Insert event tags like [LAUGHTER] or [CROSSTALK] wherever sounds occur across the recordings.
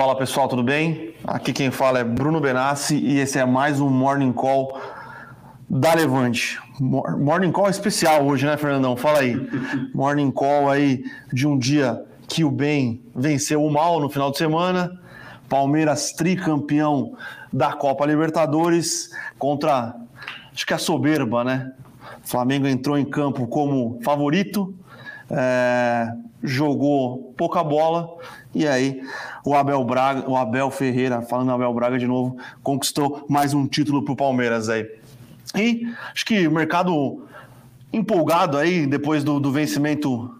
Fala pessoal, tudo bem? Aqui quem fala é Bruno Benassi e esse é mais um Morning Call da Levante. Morning Call especial hoje, né, Fernandão? Fala aí. [LAUGHS] Morning Call aí de um dia que o bem venceu o mal no final de semana. Palmeiras tricampeão da Copa Libertadores contra, acho que a soberba, né? O Flamengo entrou em campo como favorito, é, jogou pouca bola e aí o Abel Braga, o Abel Ferreira, falando Abel Braga de novo, conquistou mais um título para o Palmeiras aí. E acho que o mercado empolgado aí depois do, do vencimento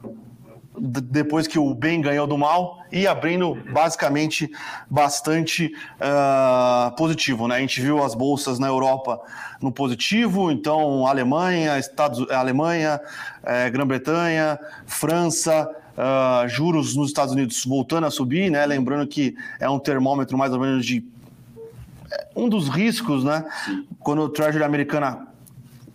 depois que o bem ganhou do mal e abrindo basicamente bastante uh, positivo, né? A gente viu as bolsas na Europa no positivo, então Alemanha, Estados, Alemanha, eh, Grã-Bretanha, França, uh, juros nos Estados Unidos voltando a subir, né? Lembrando que é um termômetro mais ou menos de é, um dos riscos, né? Quando o Treasury americana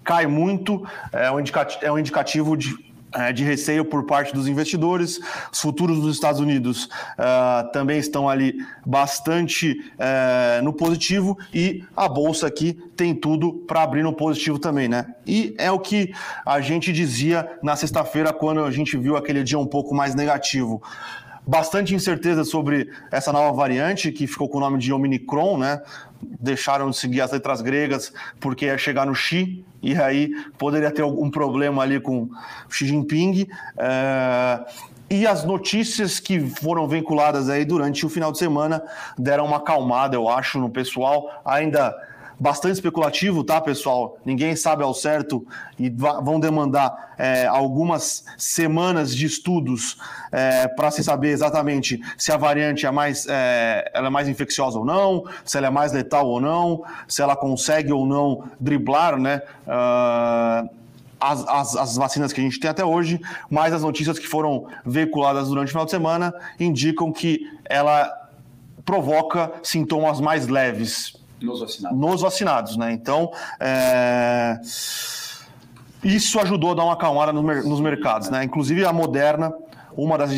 cai muito, é um indicativo, é um indicativo de de receio por parte dos investidores. Os futuros dos Estados Unidos uh, também estão ali bastante uh, no positivo e a bolsa aqui tem tudo para abrir no positivo também, né? E é o que a gente dizia na sexta-feira quando a gente viu aquele dia um pouco mais negativo bastante incerteza sobre essa nova variante que ficou com o nome de Omicron, né? Deixaram de seguir as letras gregas porque ia chegar no Xi e aí poderia ter algum problema ali com Xi Jinping. É... E as notícias que foram vinculadas aí durante o final de semana deram uma acalmada, eu acho, no pessoal. Ainda bastante especulativo, tá, pessoal? Ninguém sabe ao certo e vão demandar é, algumas semanas de estudos é, para se saber exatamente se a variante é mais, é, ela é mais infecciosa ou não, se ela é mais letal ou não, se ela consegue ou não driblar, né? Uh, as, as, as, vacinas que a gente tem até hoje, mas as notícias que foram veiculadas durante o final de semana indicam que ela provoca sintomas mais leves, nos vacinados. Nos vacinados, né? Então, é... isso ajudou a dar uma acalmada nos mercados, né? Inclusive a Moderna, uma das,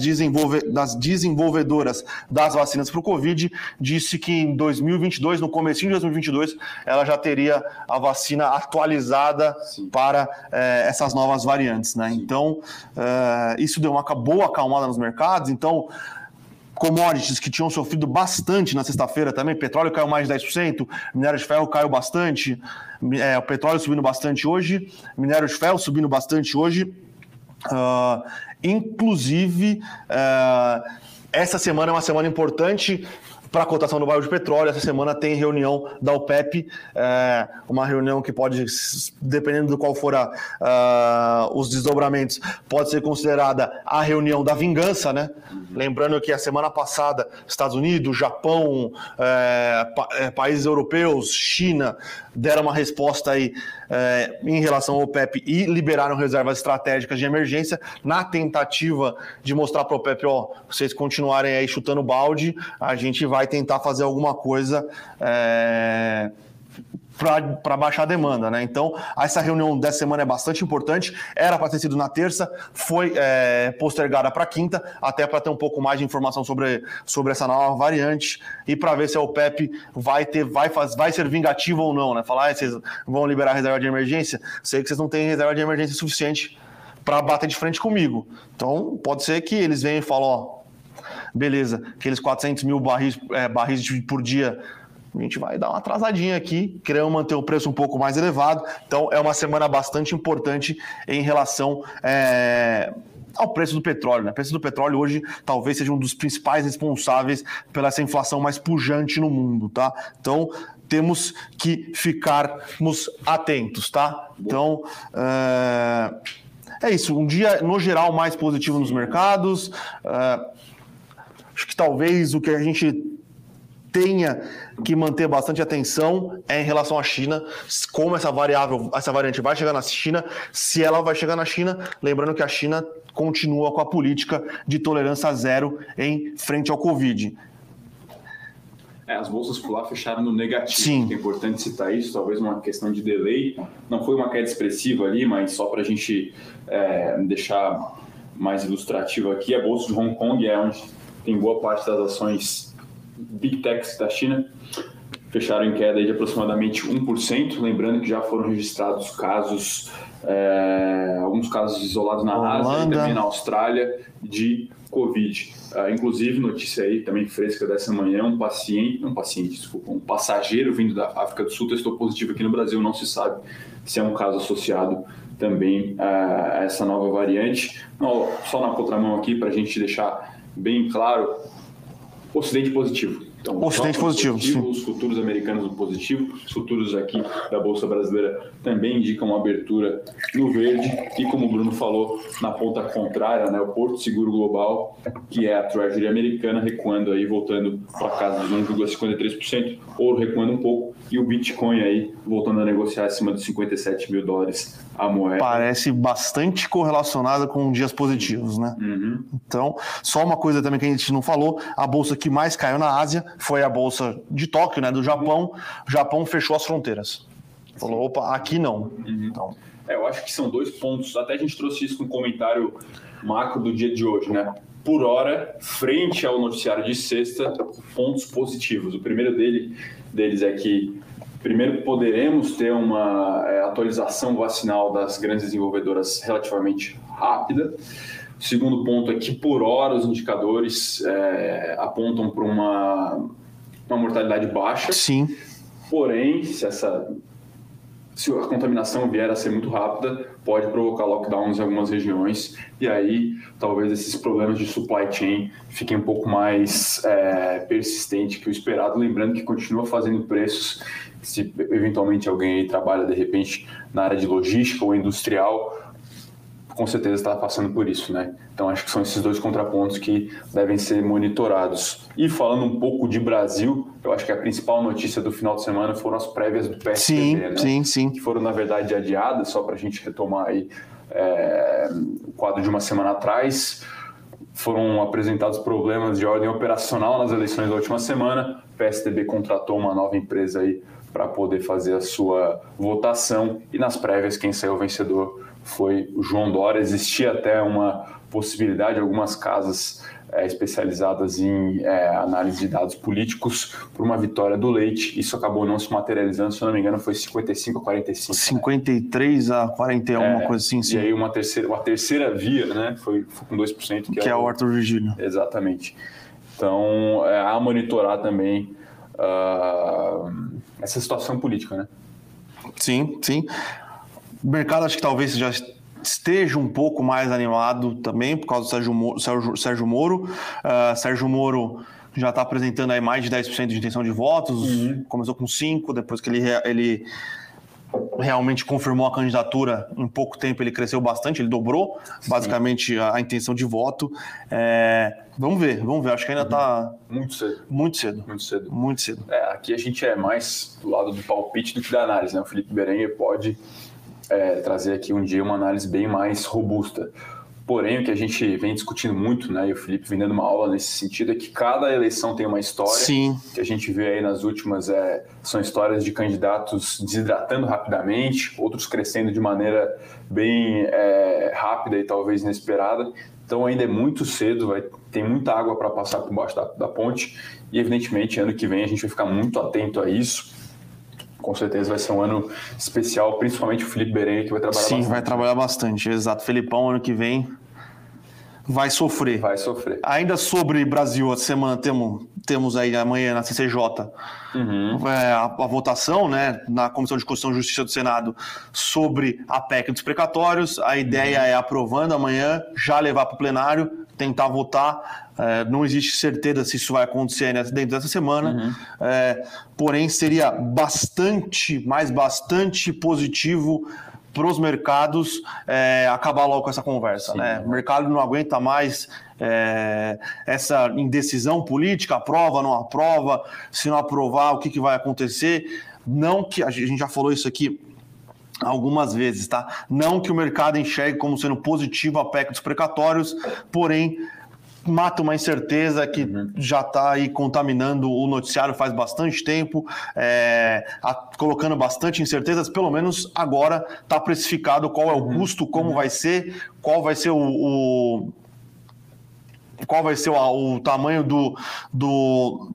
desenvolve das desenvolvedoras das vacinas para o Covid, disse que em 2022, no começo de 2022, ela já teria a vacina atualizada Sim. para é, essas novas variantes, né? Então, é, isso deu uma boa acalmada nos mercados. Então, commodities que tinham sofrido bastante na sexta-feira também, petróleo caiu mais de 10%, minério de ferro caiu bastante, é, o petróleo subindo bastante hoje, minério de ferro subindo bastante hoje. Uh, inclusive, uh, essa semana é uma semana importante para a cotação do barril de petróleo. Essa semana tem reunião da OPEP, é, uma reunião que pode, dependendo do qual for a, os desdobramentos, pode ser considerada a reunião da vingança, né? Lembrando que a semana passada, Estados Unidos, Japão, é, pa, é, países europeus, China, deram uma resposta aí é, em relação ao OPEP e liberaram reservas estratégicas de emergência na tentativa de mostrar para o OPEP, ó, vocês continuarem aí chutando balde, a gente vai tentar fazer alguma coisa é, para baixar a demanda, né? Então, essa reunião dessa semana é bastante importante. Era para ter sido na terça, foi é, postergada para quinta, até para ter um pouco mais de informação sobre, sobre essa nova variante e para ver se a OPEP vai ter, vai, faz, vai ser vingativa ou não, né? Falar, ah, vocês vão liberar reserva de emergência. Sei que vocês não têm reserva de emergência suficiente para bater de frente comigo. Então, pode ser que eles venham e falem, ó, beleza, aqueles 400 mil barris, é, barris por dia a gente vai dar uma atrasadinha aqui, querendo manter o preço um pouco mais elevado. Então, é uma semana bastante importante em relação é, ao preço do petróleo. Né? O preço do petróleo hoje talvez seja um dos principais responsáveis pela essa inflação mais pujante no mundo, tá? Então, temos que ficarmos atentos, tá? Então, é, é isso. Um dia, no geral, mais positivo nos mercados. É, acho que talvez o que a gente tenha que manter bastante atenção é em relação à China, como essa variável, essa variante vai chegar na China, se ela vai chegar na China, lembrando que a China continua com a política de tolerância zero em frente ao Covid. É, as bolsas por lá fecharam no negativo. Sim. É importante citar isso, talvez uma questão de delay. Não foi uma queda expressiva ali, mas só para a gente é, deixar mais ilustrativo aqui, a bolsa de Hong Kong é onde tem boa parte das ações Big Techs da China fecharam em queda de aproximadamente 1%, lembrando que já foram registrados casos, é, alguns casos isolados na Holanda. Ásia e também na Austrália de Covid. Uh, inclusive, notícia aí também fresca dessa manhã, um paciente, um paciente, desculpa, um passageiro vindo da África do Sul testou positivo aqui no Brasil, não se sabe se é um caso associado também a essa nova variante. Não, só na contramão aqui, para a gente deixar bem claro, Ocidente positivo. Então, Ocidente positivo. positivo os futuros americanos no positivo, os futuros aqui da Bolsa Brasileira também indicam uma abertura no verde. E como o Bruno falou, na ponta contrária, né, o Porto Seguro Global, que é a Treasury americana, recuando aí, voltando para casa dos 1,53%, ouro recuando um pouco, e o Bitcoin aí voltando a negociar acima dos 57 mil dólares a moeda. Parece bastante correlacionada com dias positivos, né? Uhum. Então, só uma coisa também que a gente não falou: a bolsa que mais caiu na Ásia foi a bolsa de Tóquio, né? Do Japão. O Japão fechou as fronteiras. Falou, opa, aqui não. Uhum. Então. É, eu acho que são dois pontos. Até a gente trouxe isso no comentário macro do dia de hoje, né? Por hora, frente ao noticiário de sexta, pontos positivos. O primeiro dele, deles é que Primeiro, poderemos ter uma é, atualização vacinal das grandes desenvolvedoras relativamente rápida. O segundo ponto é que, por hora, os indicadores é, apontam para uma, uma mortalidade baixa. Sim. Porém, se essa se a contaminação vier a ser muito rápida, pode provocar lockdowns em algumas regiões e aí talvez esses problemas de supply chain fiquem um pouco mais é, persistentes que o esperado. Lembrando que continua fazendo preços se eventualmente alguém trabalha de repente na área de logística ou industrial, com certeza está passando por isso, né? Então acho que são esses dois contrapontos que devem ser monitorados. E falando um pouco de Brasil, eu acho que a principal notícia do final de semana foram as prévias do PSDB, sim, né? Sim, sim. Que foram na verdade adiadas, só para a gente retomar aí é, o quadro de uma semana atrás. Foram apresentados problemas de ordem operacional nas eleições da última semana. O PSDB contratou uma nova empresa aí para poder fazer a sua votação. E nas prévias, quem saiu vencedor foi o João Dória. Existia até uma possibilidade, algumas casas é, especializadas em é, análise de dados políticos, por uma vitória do Leite. Isso acabou não se materializando, se eu não me engano, foi 55 a 45. 53 né? a 41, é, uma coisa assim. Sim. E aí uma terceira, uma terceira via, né? Foi, foi com 2%. Que, que é, é o Arthur Virgílio. Exatamente. Então, é, a monitorar também. Uh, essa situação política, né? Sim, sim. O mercado acho que talvez já esteja um pouco mais animado também por causa do Sérgio Moro. Sérgio, Sérgio Moro, uh, Sérgio Moro já está apresentando aí mais de 10% de intenção de votos, uhum. começou com 5%, depois que ele, ele realmente confirmou a candidatura em pouco tempo, ele cresceu bastante, ele dobrou basicamente a, a, intenção de voto. É, vamos ver, vamos ver. Acho que ainda está uhum. muito cedo. Muito cedo. Muito cedo. Muito cedo. É, aqui a gente é mais do lado do palpite do que da análise, né? O Felipe Berenguer pode é, trazer aqui um dia uma análise bem mais robusta. Porém, o que a gente vem discutindo muito, né, e o Felipe vem dando uma aula nesse sentido, é que cada eleição tem uma história. Sim. Que a gente vê aí nas últimas é, são histórias de candidatos desidratando rapidamente, outros crescendo de maneira bem é, rápida e talvez inesperada. Então ainda é muito cedo, vai, tem muita água para passar por baixo da, da ponte e evidentemente ano que vem a gente vai ficar muito atento a isso com certeza vai ser um ano especial, principalmente o Felipe Berenguer, que vai trabalhar Sim, bastante. vai trabalhar bastante, exato. Felipão, ano que vem, vai sofrer. Vai sofrer. Ainda sobre Brasil, a semana temos, temos aí amanhã na CCJ uhum. é, a, a, votação né, na Comissão de Constituição e Justiça do Senado sobre a PEC dos precatórios. A ideia uhum. é aprovando amanhã, já levar para o plenário, tentar votar. É, não existe certeza se isso vai acontecer dentro dessa semana, uhum. é, porém seria bastante, mais bastante positivo para os mercados é, acabar logo com essa conversa. Né? O mercado não aguenta mais é, essa indecisão política, aprova, não aprova, se não aprovar, o que, que vai acontecer. Não que a gente já falou isso aqui algumas vezes, tá? Não que o mercado enxergue como sendo positivo a PEC dos precatórios, porém mata uma incerteza que uhum. já está aí contaminando o noticiário faz bastante tempo, é, a, colocando bastante incertezas. Pelo menos agora está precificado qual é o uhum. custo, como uhum. vai ser, qual vai ser o, o qual vai ser o, o tamanho do, do,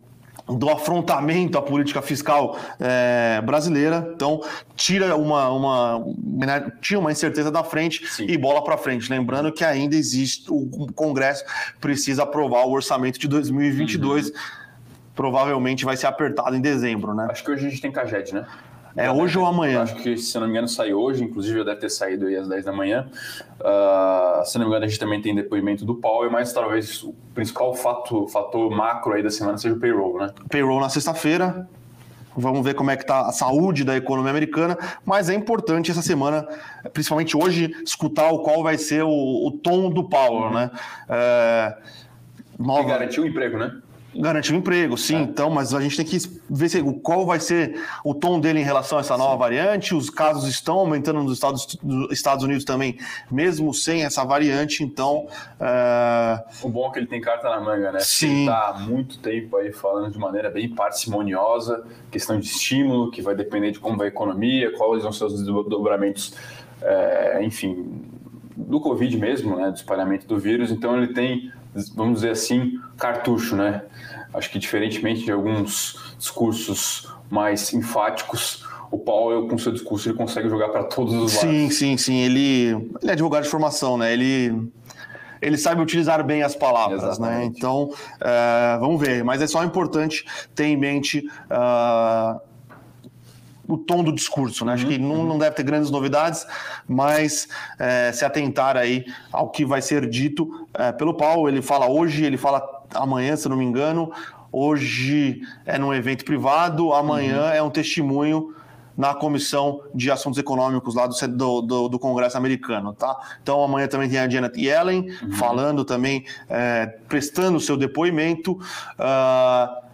do afrontamento à política fiscal é, brasileira. Então, tira uma, uma, né, tira uma incerteza da frente Sim. e bola para frente. Lembrando que ainda existe, o Congresso precisa aprovar o orçamento de 2022. Uhum. Provavelmente vai ser apertado em dezembro, né? Acho que hoje a gente tem Caged, né? É hoje ou amanhã? Acho que, se não me engano, sai hoje, inclusive já deve ter saído aí às 10 da manhã. Uh, se não me engano, a gente também tem depoimento do Powell, mas talvez o principal fato, fator macro aí da semana seja o payroll, né? Payroll na sexta-feira. Vamos ver como é que está a saúde da economia americana, mas é importante essa semana, principalmente hoje, escutar o qual vai ser o, o tom do Powell, né? É, nova... E garantir o emprego, né? Garantir um emprego, sim, é. então, mas a gente tem que ver se, qual vai ser o tom dele em relação a essa nova sim. variante. Os casos estão aumentando nos Estados, nos Estados Unidos também, mesmo sem essa variante, então. É... O bom é que ele tem carta na manga, né? Sim. Ele está há muito tempo aí falando de maneira bem parcimoniosa, questão de estímulo, que vai depender de como vai a economia, quais vão ser os desdobramentos, é, enfim, do Covid mesmo, né? Do espalhamento do vírus. Então ele tem vamos dizer assim, cartucho, né? Acho que diferentemente de alguns discursos mais enfáticos, o Powell, com seu discurso, ele consegue jogar para todos os lados. Sim, sim, sim. Ele, ele é advogado de formação, né? Ele, ele sabe utilizar bem as palavras, né? Exatamente. né? Então, uh, vamos ver. Mas é só importante ter em mente. Uh, o tom do discurso, né? Uhum, Acho que não, não deve ter grandes novidades, mas é, se atentar aí ao que vai ser dito é, pelo Paulo. Ele fala hoje, ele fala amanhã, se não me engano. Hoje é num evento privado, amanhã uhum. é um testemunho na Comissão de Assuntos Econômicos lá do, do, do, Congresso americano, tá? Então amanhã também tem a Janet Yellen uhum. falando também, é, prestando seu depoimento. Uh,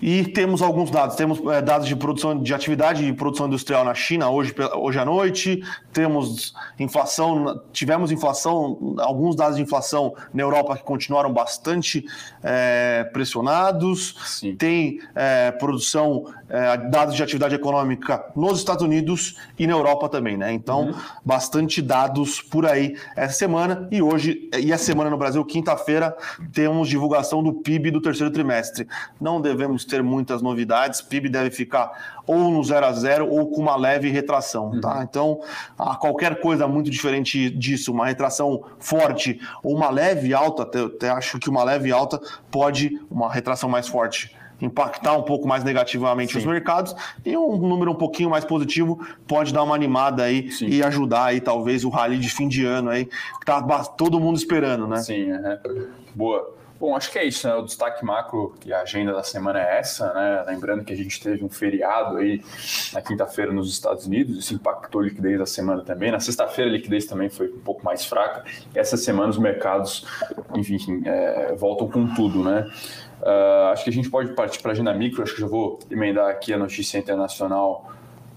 e temos alguns dados. Temos é, dados de produção de atividade de produção industrial na China hoje, hoje à noite. Temos inflação, tivemos inflação, alguns dados de inflação na Europa que continuaram bastante é, pressionados. Sim. Tem é, produção, é, dados de atividade econômica nos Estados Unidos e na Europa também, né? Então, uhum. bastante dados por aí essa semana. E hoje, e a semana no Brasil, quinta-feira, temos divulgação do PIB do terceiro trimestre. Não devemos ter muitas novidades. PIB deve ficar ou no 0 a 0 ou com uma leve retração, tá? Uhum. Então, a qualquer coisa muito diferente disso, uma retração forte ou uma leve alta, até, até acho que uma leve alta pode, uma retração mais forte, impactar um pouco mais negativamente Sim. os mercados e um número um pouquinho mais positivo pode dar uma animada aí Sim. e ajudar aí talvez o rally de fim de ano aí que tá todo mundo esperando, né? Sim, é. boa. Bom, acho que é isso, né? O destaque macro e a agenda da semana é essa, né? Lembrando que a gente teve um feriado aí na quinta-feira nos Estados Unidos, isso impactou a liquidez da semana também. Na sexta-feira a liquidez também foi um pouco mais fraca. Essa semana os mercados, enfim, é, voltam com tudo, né? Uh, acho que a gente pode partir para a agenda micro, acho que já vou emendar aqui a notícia internacional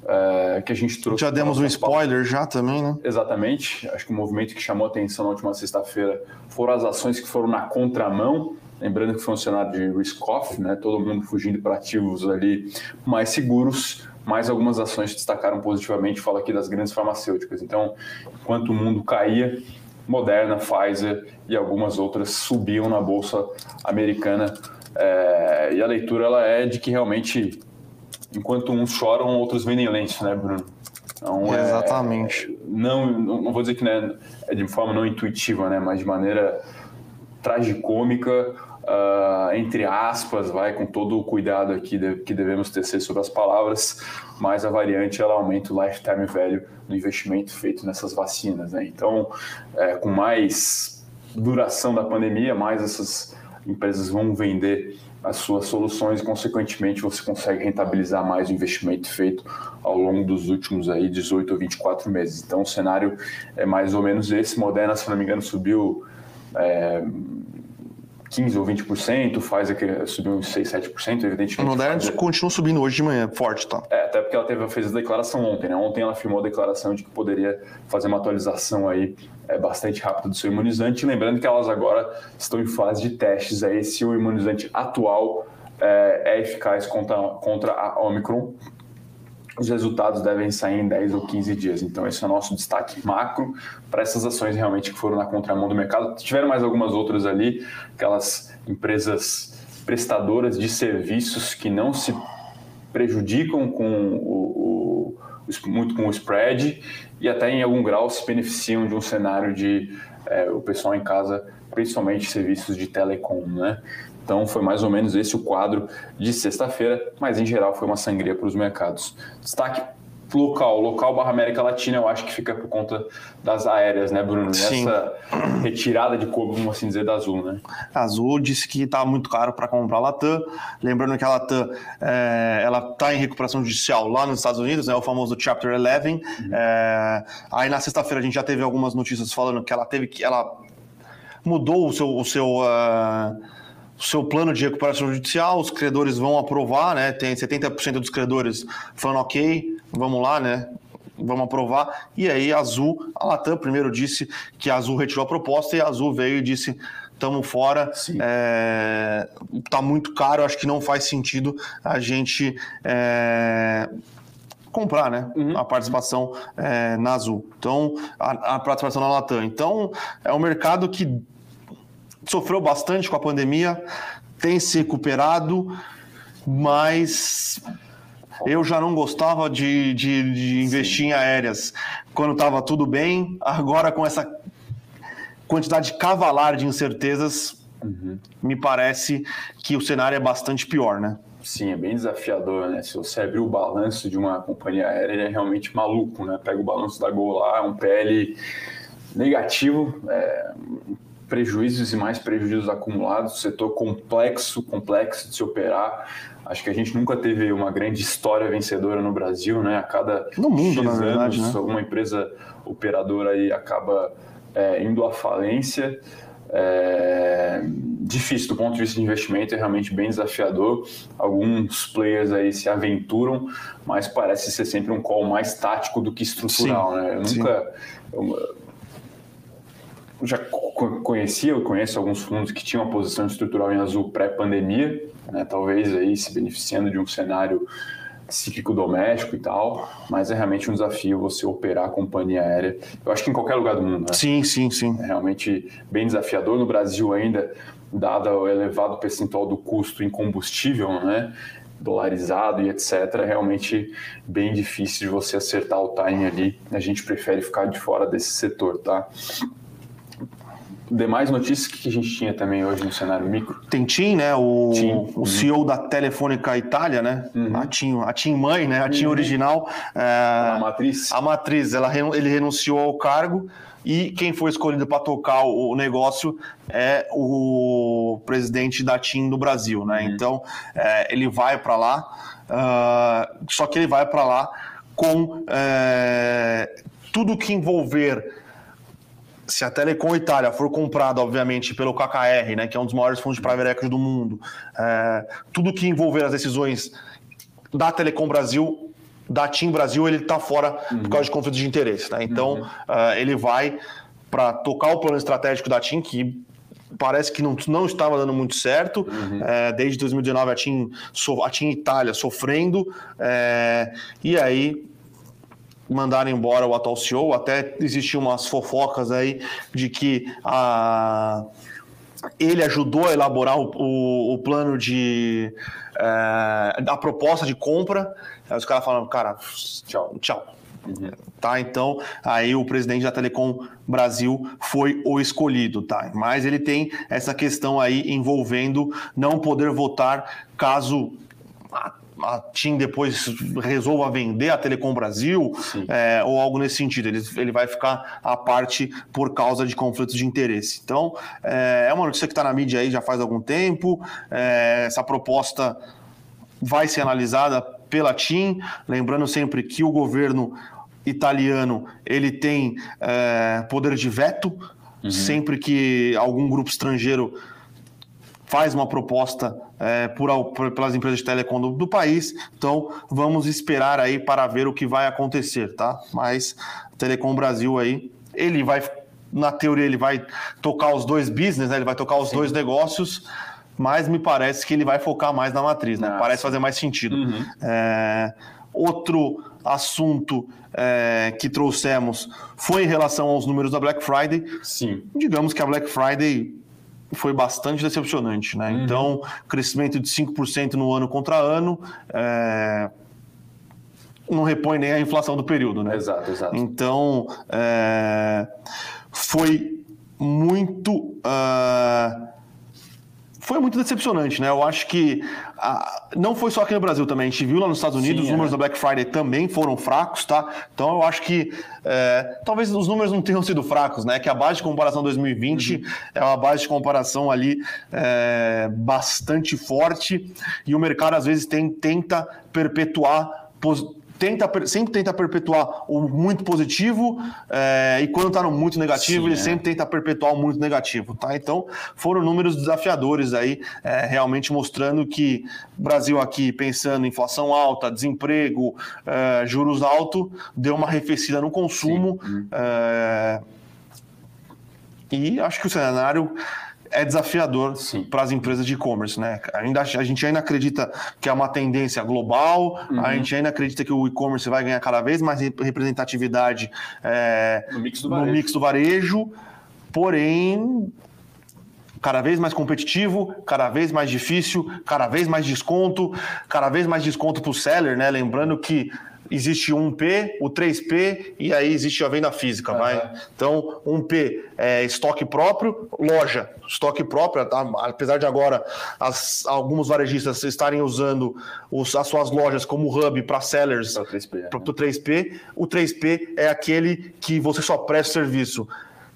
é, que a gente trouxe. Já demos um spoiler já também, né? Exatamente. Acho que o movimento que chamou a atenção na última sexta-feira foram as ações que foram na contramão. Lembrando que foi um cenário de risk-off, né? Todo mundo fugindo para ativos ali mais seguros, mas algumas ações destacaram positivamente. Fala aqui das grandes farmacêuticas. Então, enquanto o mundo caía, Moderna, Pfizer e algumas outras subiam na bolsa americana. É, e a leitura ela é de que realmente enquanto uns choram, outros vendem lenço, né, Bruno? Então, é, Exatamente. É, não, não vou dizer que né, é de forma não intuitiva, né, mas de maneira tragicômica, uh, entre aspas, vai com todo o cuidado aqui de, que devemos tecer sobre as palavras, mas a variante ela aumenta o lifetime value do investimento feito nessas vacinas. Né? Então, é, com mais duração da pandemia, mais essas empresas vão vender as suas soluções e, consequentemente, você consegue rentabilizar mais o investimento feito ao longo dos últimos aí 18 ou 24 meses. Então, o cenário é mais ou menos esse. Moderna, se não me engano, subiu é, 15 ou 20%, faz que subiu uns 6, 7%, evidentemente. A Pfizer... continua subindo hoje de manhã, forte, tá? É, até porque ela teve, fez a declaração ontem, né? Ontem ela firmou a declaração de que poderia fazer uma atualização aí é, bastante rápida do seu imunizante, lembrando que elas agora estão em fase de testes aí se o imunizante atual é, é eficaz contra, contra a Omicron. Os resultados devem sair em 10 ou 15 dias. Então, esse é o nosso destaque macro para essas ações realmente que foram na contramão do mercado. Tiveram mais algumas outras ali, aquelas empresas prestadoras de serviços que não se prejudicam com o, o, muito com o spread e até em algum grau se beneficiam de um cenário de é, o pessoal em casa, principalmente serviços de telecom, né? Então foi mais ou menos esse o quadro de sexta-feira, mas em geral foi uma sangria para os mercados. Destaque local, local barra América Latina, eu acho que fica por conta das aéreas, né, Bruno? Sim. Essa retirada de corpo, vamos assim dizer, da Azul, né? A Azul disse que está muito caro para comprar a Latam. Lembrando que a Latam é, ela está em recuperação judicial lá nos Estados Unidos, né, o famoso Chapter 11. Uhum. É, aí na sexta-feira a gente já teve algumas notícias falando que ela teve que ela mudou o seu, o seu uh, o seu plano de recuperação judicial, os credores vão aprovar, né? Tem 70% dos credores falando ok, vamos lá, né? Vamos aprovar. E aí a Azul, a Latam primeiro disse que a Azul retirou a proposta e a Azul veio e disse estamos fora, é, tá muito caro, acho que não faz sentido a gente é, comprar, né? Uhum. A participação é, na Azul. Então, a, a participação na Latam. Então, é um mercado que sofreu bastante com a pandemia, tem se recuperado, mas eu já não gostava de, de, de investir Sim. em aéreas quando estava tudo bem. Agora, com essa quantidade cavalar de incertezas, uhum. me parece que o cenário é bastante pior, né? Sim, é bem desafiador, né? Se você abrir o balanço de uma companhia aérea, ele é realmente maluco, né? Pega o balanço da Gol lá, é um PL negativo, é, prejuízos e mais prejuízos acumulados, setor complexo, complexo de se operar. Acho que a gente nunca teve uma grande história vencedora no Brasil, né? A cada no mundo, na verdade, anos, né? alguma empresa operadora aí acaba é, indo à falência. É, difícil do ponto de vista de investimento, é realmente bem desafiador. Alguns players aí se aventuram, mas parece ser sempre um call mais tático do que estrutural. Sim, né? Eu nunca. Eu, já conhecia, eu conheço alguns fundos que tinham uma posição estrutural em azul pré-pandemia, né, talvez aí se beneficiando de um cenário cíclico doméstico e tal, mas é realmente um desafio você operar a companhia aérea. Eu acho que em qualquer lugar do mundo, né? Sim, sim, sim. É realmente bem desafiador. No Brasil ainda, dado o elevado percentual do custo em combustível, né? dolarizado e etc, é realmente bem difícil de você acertar o time ali. A gente prefere ficar de fora desse setor, tá? Demais notícias que a gente tinha também hoje no cenário micro. Tem TIM, né? O, TIM. o uhum. CEO da Telefônica Itália, né? Uhum. A, TIM, a TIM mãe, né? A TIM uhum. original. É, a matriz. A matriz, ela, ele renunciou ao cargo e quem foi escolhido para tocar o negócio é o presidente da TIM no Brasil, né? Uhum. Então, é, ele vai para lá, uh, só que ele vai para lá com é, tudo que envolver se a Telecom Itália for comprada, obviamente, pelo KKR, né, que é um dos maiores fundos de private equity do mundo, é, tudo que envolver as decisões da Telecom Brasil, da TIM Brasil, ele está fora uhum. por causa de conflitos de interesse. Né? Então, uhum. uh, ele vai para tocar o plano estratégico da TIM, que parece que não, não estava dando muito certo. Uhum. É, desde 2019, a TIM, a TIM Itália sofrendo. É, e aí mandaram embora o atual CEO, até existiam umas fofocas aí de que a, ele ajudou a elaborar o, o, o plano de. É, proposta de compra. Aí os caras falaram, cara, tchau, tchau. Uhum. Tá, então aí o presidente da Telecom Brasil foi o escolhido, tá? Mas ele tem essa questão aí envolvendo não poder votar caso a TIM depois resolva vender a Telecom Brasil é, ou algo nesse sentido. Ele, ele vai ficar à parte por causa de conflitos de interesse. Então, é, é uma notícia que está na mídia aí já faz algum tempo. É, essa proposta vai ser analisada pela TIM, lembrando sempre que o governo italiano ele tem é, poder de veto uhum. sempre que algum grupo estrangeiro faz uma proposta é, por, por, pelas empresas de telecom do, do, país. Então, vamos esperar aí para ver o que vai acontecer, tá? Mas Telecom Brasil aí, ele vai, na teoria, ele vai tocar os dois business, né? Ele vai tocar os Sim. dois negócios, mas me parece que ele vai focar mais na matriz, né? Nossa. Parece fazer mais sentido. Uhum. É, Outro assunto é, que trouxemos foi em relação aos números da Black Friday. Sim. Digamos que a Black Friday foi bastante decepcionante, né? Uhum. Então, crescimento de 5% no ano contra ano. É, não repõe nem a inflação do período, né? Exato, exato. Então, é, foi muito. Uh, foi muito decepcionante, né? Eu acho que ah, não foi só aqui no Brasil também. A gente viu lá nos Estados Unidos, Sim, os números é. da Black Friday também foram fracos, tá? Então eu acho que é, talvez os números não tenham sido fracos, né? Que a base de comparação 2020 uhum. é uma base de comparação ali é, bastante forte e o mercado às vezes tem, tenta perpetuar tenta, sempre tenta perpetuar o muito positivo é, e quando está no muito negativo, Sim, ele é. sempre tenta perpetuar o muito negativo. Tá? Então, foram números desafiadores aí, é, realmente mostrando que o Brasil aqui, pensando em inflação alta, desemprego, é, juros altos, deu uma arrefecida no consumo. É, e acho que o cenário é desafiador para as empresas de e-commerce, né? Ainda, a gente ainda acredita que é uma tendência global, uhum. a gente ainda acredita que o e-commerce vai ganhar cada vez mais representatividade é, no, mix no, mix do varejo, porém cada vez mais competitivo, cada vez mais difícil, cada vez mais desconto, cada vez mais desconto para o seller, né? Lembrando que existe um P, o 3P e aí existe a venda física, uhum. vai. Então, um P é estoque próprio, loja, estoque próprio, apesar de agora as, alguns varejistas estarem usando os, as suas lojas como hub para sellers para o 3P, pro 3P, o 3P é aquele que você só presta serviço.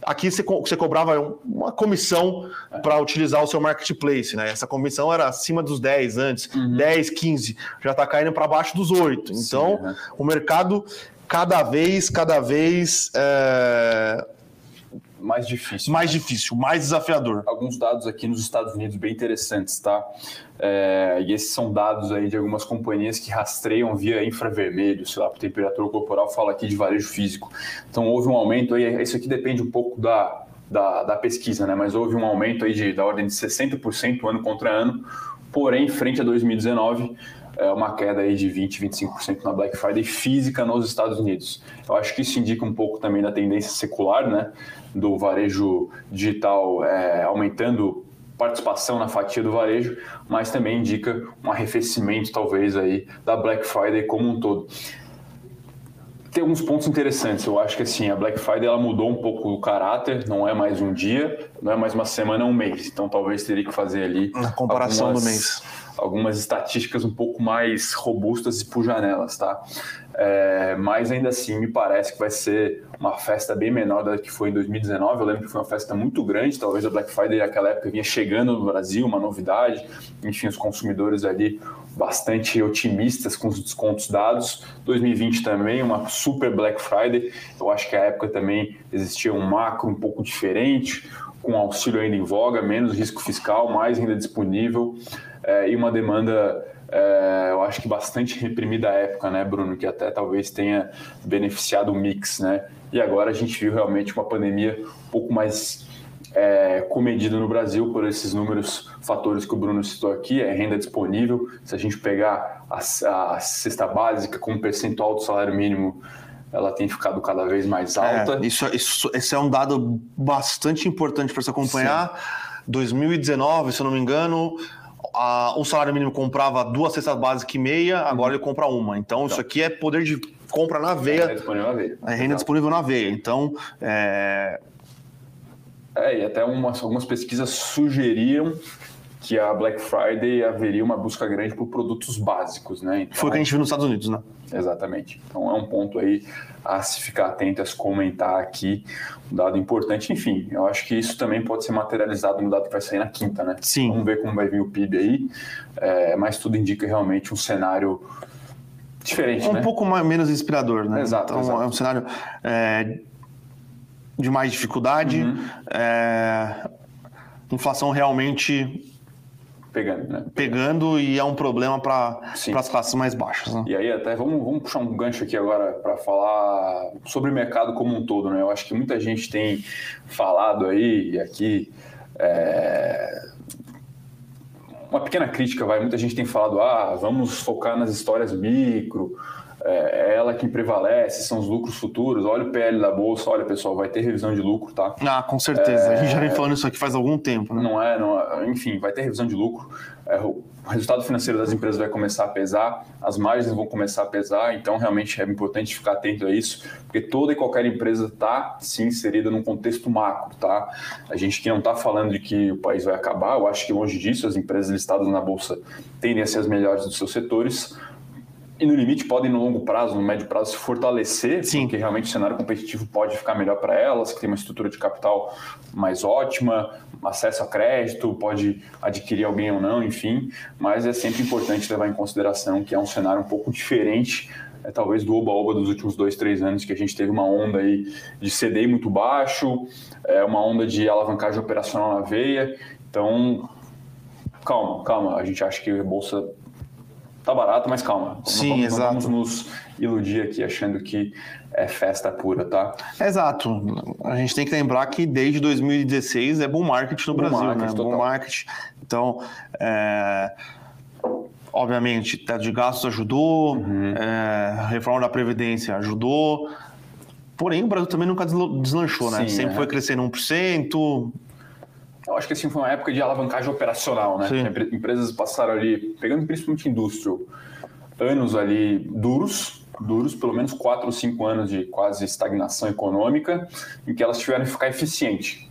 Aqui você, você cobrava uma comissão para utilizar o seu marketplace, né? Essa comissão era acima dos 10 antes, uhum. 10, 15, já está caindo para baixo dos 8. Então, Sim, o mercado cada vez, cada vez é... mais difícil. Mais difícil, mais desafiador. Alguns dados aqui nos Estados Unidos bem interessantes, tá? É, e esses são dados aí de algumas companhias que rastreiam via infravermelho, sei lá, por temperatura corporal, fala aqui de varejo físico. Então houve um aumento aí, isso aqui depende um pouco da, da, da pesquisa, né? Mas houve um aumento aí de, da ordem de 60% ano contra ano, porém, frente a 2019, é uma queda aí de 20, 25% na Black Friday física nos Estados Unidos. Eu acho que isso indica um pouco também da tendência secular, né? Do varejo digital é, aumentando participação na fatia do varejo, mas também indica um arrefecimento talvez aí da Black Friday como um todo. Tem alguns pontos interessantes. Eu acho que assim a Black Friday ela mudou um pouco o caráter. Não é mais um dia, não é mais uma semana, é um mês. Então talvez teria que fazer ali a comparação algumas, do mês, algumas estatísticas um pouco mais robustas e por janelas, tá? É, mas ainda assim me parece que vai ser uma festa bem menor da que foi em 2019. Eu lembro que foi uma festa muito grande, talvez a Black Friday naquela época vinha chegando no Brasil, uma novidade. Enfim, os consumidores ali bastante otimistas com os descontos dados. 2020 também, uma super Black Friday. Eu acho que a época também existia um macro um pouco diferente, com auxílio ainda em voga, menos risco fiscal, mais ainda disponível é, e uma demanda é, eu acho que bastante reprimida à época, né, Bruno? Que até talvez tenha beneficiado o mix, né? E agora a gente viu realmente uma pandemia um pouco mais é, comedida no Brasil por esses números, fatores que o Bruno citou aqui, é renda disponível. Se a gente pegar a, a cesta básica como percentual do salário mínimo, ela tem ficado cada vez mais é, alta. É, isso, isso, esse é um dado bastante importante para se acompanhar. Sim. 2019, se eu não me engano, a, um salário mínimo comprava duas cestas básicas e meia, agora ele compra uma. Então, então, isso aqui é poder de compra na veia. É disponível na veia. É renda disponível na veia. Então, é... É, e até umas, algumas pesquisas sugeriam que a Black Friday haveria uma busca grande por produtos básicos, né? Então, Foi o que a gente viu nos Estados Unidos, né? Exatamente. Então é um ponto aí a se ficar atento, a se comentar aqui, um dado importante. Enfim, eu acho que isso também pode ser materializado no dado que vai sair na quinta, né? Sim. Vamos ver como vai vir o PIB aí, é, mas tudo indica realmente um cenário diferente, um né? pouco mais, menos inspirador, né? Exato. Então exato. é um cenário é, de mais dificuldade, uhum. é, inflação realmente pegando, né? Pegando e é um problema para as classes mais baixas. Né? E aí até vamos, vamos puxar um gancho aqui agora para falar sobre o mercado como um todo, né? Eu acho que muita gente tem falado aí aqui é... uma pequena crítica, vai. Muita gente tem falado, ah, vamos focar nas histórias micro. É, é ela quem prevalece, são os lucros futuros. Olha o PL da bolsa, olha pessoal, vai ter revisão de lucro, tá? Ah, com certeza. É... A gente já vem falando isso aqui faz algum tempo, né? Não é, não é. enfim, vai ter revisão de lucro. É, o resultado financeiro das empresas vai começar a pesar, as margens vão começar a pesar, então realmente é importante ficar atento a isso, porque toda e qualquer empresa está sim inserida num contexto macro, tá? A gente que não está falando de que o país vai acabar, eu acho que longe disso, as empresas listadas na bolsa tendem a ser as melhores dos seus setores, e no limite podem no longo prazo, no médio prazo se fortalecer, Sim. porque realmente o cenário competitivo pode ficar melhor para elas, que tem uma estrutura de capital mais ótima, acesso a crédito, pode adquirir alguém ou não, enfim, mas é sempre importante levar em consideração que é um cenário um pouco diferente é, talvez do oba-oba dos últimos dois, três anos, que a gente teve uma onda aí de CDI muito baixo, é, uma onda de alavancagem operacional na veia. Então, calma, calma. A gente acha que a bolsa tá barato, mas calma. Sim, não vamos, exato. Vamos nos iludir aqui achando que é festa pura, tá? Exato. A gente tem que lembrar que desde 2016 é bull market no bull Brasil, market, né? Total. Bull market. Então, é... obviamente, teto de gastos ajudou, uhum. é... reforma da Previdência ajudou. Porém, o Brasil também nunca deslanchou, né? Sim, Sempre é. foi crescendo 1%, eu acho que assim foi uma época de alavancagem operacional, né? Sim. Empresas passaram ali, pegando principalmente industrial, anos ali duros, duros, pelo menos quatro ou cinco anos de quase estagnação econômica, em que elas tiveram que ficar eficiente.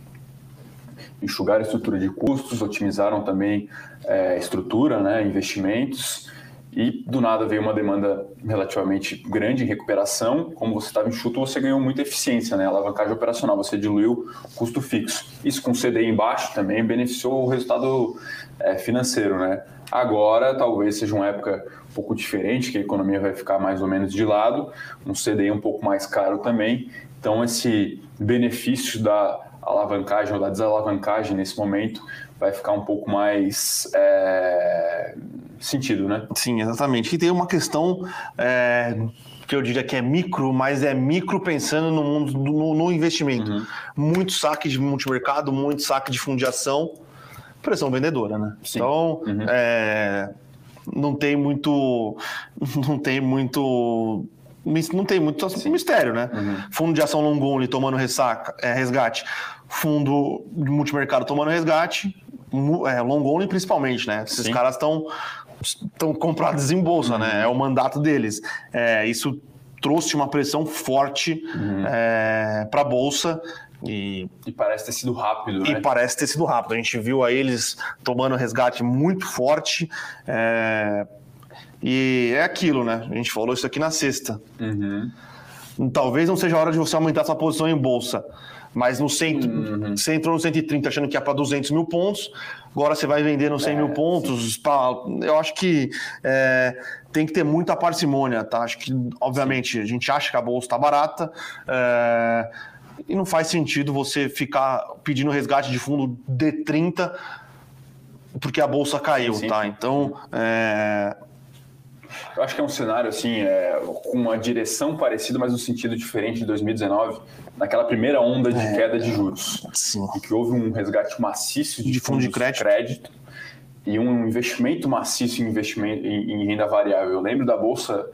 Enxugaram a estrutura de custos, otimizaram também é, estrutura, né, investimentos, e do nada veio uma demanda relativamente grande em recuperação. Como você estava enxuto, você ganhou muita eficiência, né? alavancagem operacional, você diluiu custo fixo. Isso com CDI embaixo também beneficiou o resultado é, financeiro. Né? Agora, talvez seja uma época um pouco diferente, que a economia vai ficar mais ou menos de lado, um CDI um pouco mais caro também. Então, esse benefício da alavancagem ou da desalavancagem nesse momento vai ficar um pouco mais é, sentido, né? Sim, exatamente. E tem uma questão é, que eu diria que é micro, mas é micro pensando no mundo no, no investimento. Uhum. Muito saque de multimercado, muito saque de fundiação, pressão vendedora, né? Sim. Então, uhum. é, não tem muito, [LAUGHS] não tem muito não tem muito Sim. mistério, né? Uhum. Fundo de ação long only tomando ressaca, é, resgate, fundo de multimercado tomando resgate, é, long only principalmente, né? Esses Sim. caras estão estão comprados em bolsa, né? É o mandato deles. É, isso trouxe uma pressão forte uhum. é, para a bolsa. E, e, parece ter sido rápido, E né? parece ter sido rápido. A gente viu aí eles tomando resgate muito forte. É, e é aquilo, né? A gente falou isso aqui na sexta. Uhum. Talvez não seja a hora de você aumentar sua posição em bolsa. Mas no centro, uhum. você entrou no 130 achando que ia para 200 mil pontos, agora você vai vender nos 100 é, mil pontos. Pra, eu acho que é, tem que ter muita parcimônia, tá? Acho que, obviamente, sim. a gente acha que a bolsa está barata. É, e não faz sentido você ficar pedindo resgate de fundo D30 porque a bolsa caiu, sim, tá? Então, é, eu acho que é um cenário assim, é, com uma direção parecida, mas no sentido diferente de 2019, naquela primeira onda de é, queda de juros, sim. em que houve um resgate maciço de, de fundo de crédito. crédito. e um investimento maciço em investimento em, em, renda variável. Eu lembro da bolsa